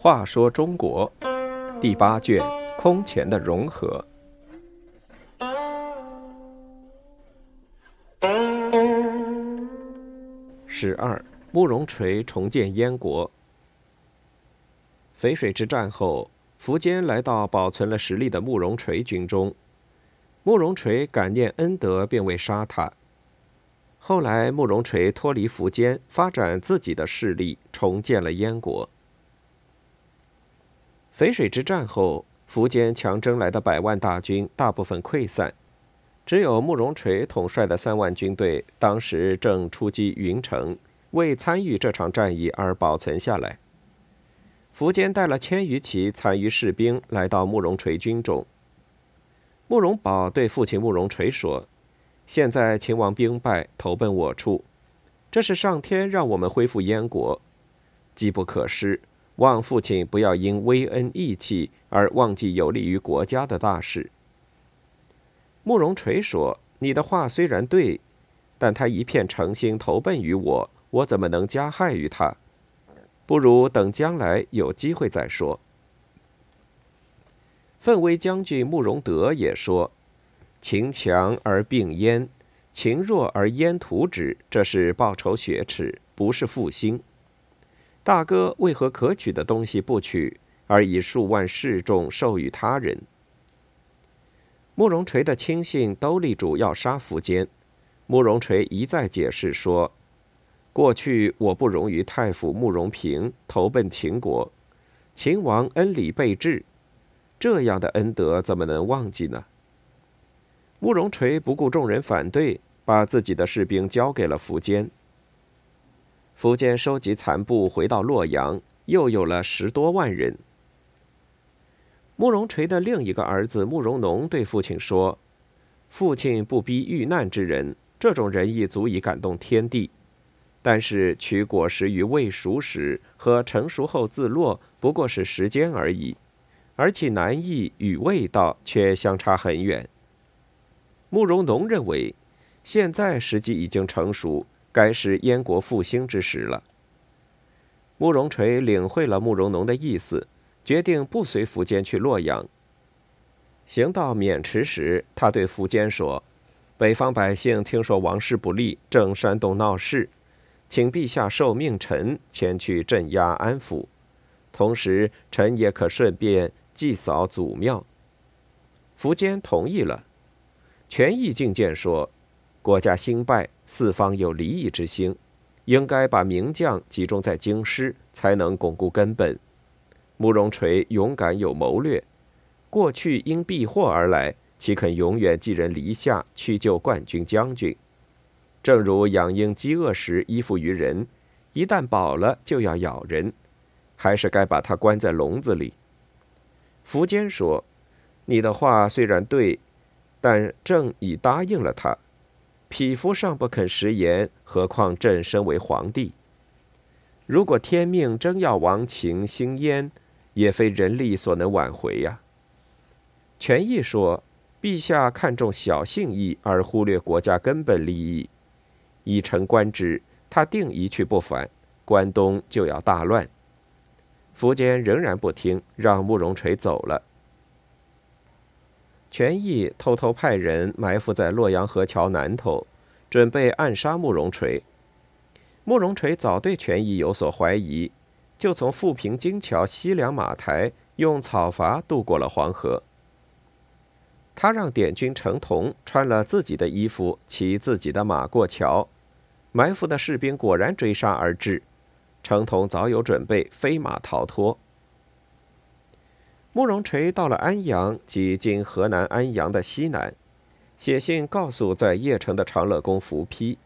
话说中国第八卷空前的融合。十二，慕容垂重建燕国。淝水之战后，苻坚来到保存了实力的慕容垂军中。慕容垂感念恩德，并未杀他。后来，慕容垂脱离苻坚，发展自己的势力，重建了燕国。淝水之战后，苻坚强征来的百万大军大部分溃散，只有慕容垂统帅的三万军队，当时正出击云城，为参与这场战役而保存下来。苻坚带了千余骑残余士兵来到慕容垂军中。慕容宝对父亲慕容垂说：“现在秦王兵败，投奔我处，这是上天让我们恢复燕国，机不可失。望父亲不要因微恩义气而忘记有利于国家的大事。”慕容垂说：“你的话虽然对，但他一片诚心投奔于我，我怎么能加害于他？”不如等将来有机会再说。奋威将军慕容德也说：“秦强而并燕，秦弱而燕屠之，这是报仇雪耻，不是复兴。大哥为何可取的东西不取，而以数万士众授予他人？”慕容垂的亲信都立主要杀苻坚，慕容垂一再解释说。过去我不容于太傅慕容平投奔秦国，秦王恩礼备至，这样的恩德怎么能忘记呢？慕容垂不顾众人反对，把自己的士兵交给了苻坚。苻坚收集残部回到洛阳，又有了十多万人。慕容垂的另一个儿子慕容农对父亲说：“父亲不逼遇难之人，这种仁义足以感动天地。”但是取果实于未熟时和成熟后自落，不过是时间而已，而其难易与味道却相差很远。慕容农认为，现在时机已经成熟，该是燕国复兴之时了。慕容垂领会了慕容农的意思，决定不随苻坚去洛阳。行到渑池时，他对苻坚说：“北方百姓听说王室不利，正煽动闹事。”请陛下受命，臣前去镇压安抚，同时臣也可顺便祭扫祖庙。苻坚同意了。权益进谏说：“国家兴败，四方有离异之心，应该把名将集中在京师，才能巩固根本。慕容垂勇敢有谋略，过去因避祸而来，岂肯永远寄人篱下，去救冠军将军？”正如养鹰饥饿时依附于人，一旦饱了就要咬人，还是该把它关在笼子里。苻坚说：“你的话虽然对，但朕已答应了他，匹夫尚不肯食言，何况朕身为皇帝？如果天命真要亡秦兴燕，也非人力所能挽回呀。”权益说：“陛下看重小信义，而忽略国家根本利益。”以臣观之，他定一去不返，关东就要大乱。苻坚仍然不听，让慕容垂走了。权益偷偷派人埋伏在洛阳河桥南头，准备暗杀慕容垂。慕容垂早对权益有所怀疑，就从富平金桥西两马台用草筏渡过了黄河。他让点军程同穿了自己的衣服，骑自己的马过桥。埋伏的士兵果然追杀而至，程同早有准备，飞马逃脱。慕容垂到了安阳，即今河南安阳的西南，写信告诉在邺城的长乐公伏丕。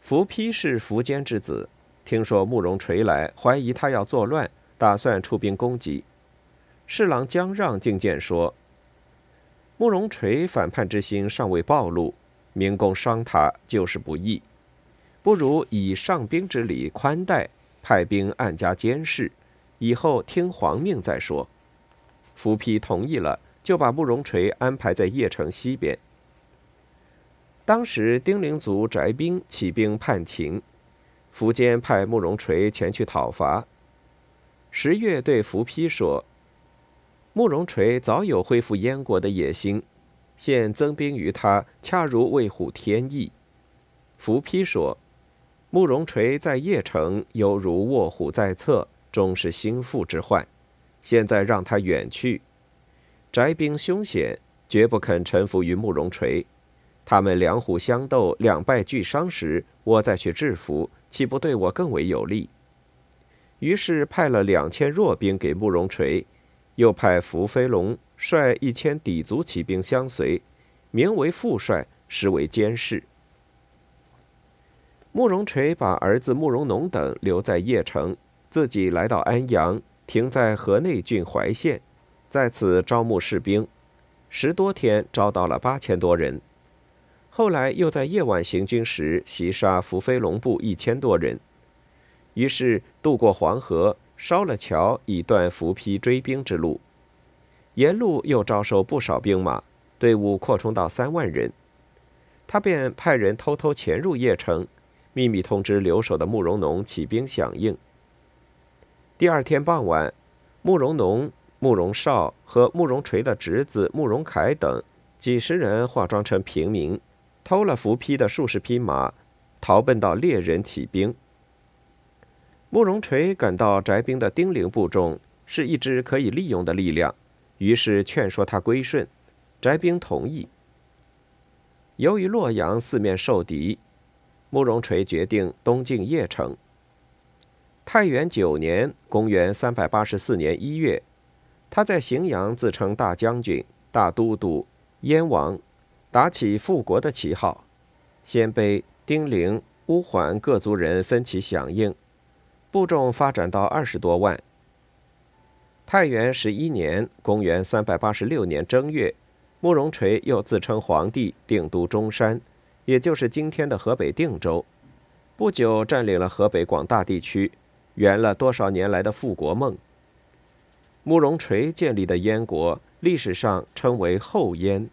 伏丕是苻坚之子，听说慕容垂来，怀疑他要作乱，打算出兵攻击。侍郎姜让进谏说：“慕容垂反叛之心尚未暴露，明公伤他就是不义。”不如以上宾之礼宽待，派兵暗加监视，以后听皇命再说。伏丕同意了，就把慕容垂安排在邺城西边。当时丁零族翟兵起兵叛秦，苻坚派慕容垂前去讨伐。十月对苻丕说：“慕容垂早有恢复燕国的野心，现增兵于他，恰如为虎添翼。”苻丕说：“慕容垂在邺城犹如卧虎在侧，终是心腹之患。现在让他远去，翟兵凶险，绝不肯臣服于慕容垂。”他们两虎相斗，两败俱伤时，我再去制服，岂不对我更为有利？于是派了两千弱兵给慕容垂，又派伏飞龙率一千氐族骑兵相随，名为副帅，实为监视。慕容垂把儿子慕容农等留在邺城，自己来到安阳，停在河内郡怀县，在此招募士兵，十多天招到了八千多人。后来又在夜晚行军时袭杀伏飞龙部一千多人，于是渡过黄河，烧了桥，以断伏丕追兵之路。沿路又招收不少兵马，队伍扩充到三万人。他便派人偷偷潜入邺城，秘密通知留守的慕容农起兵响应。第二天傍晚，慕容农、慕容绍和慕容垂的侄子慕容凯等几十人化妆成平民。偷了伏丕的数十匹马，逃奔到猎人起兵。慕容垂赶到翟兵的丁零部中，是一支可以利用的力量，于是劝说他归顺。翟兵同意。由于洛阳四面受敌，慕容垂决定东进邺城。太元九年（公元384年）一月，他在荥阳自称大将军、大都督、燕王。打起复国的旗号，鲜卑、丁零、乌桓各族人分起响应，部众发展到二十多万。太元十一年（公元386年）正月，慕容垂又自称皇帝，定都中山，也就是今天的河北定州，不久占领了河北广大地区，圆了多少年来的复国梦。慕容垂建立的燕国，历史上称为后燕。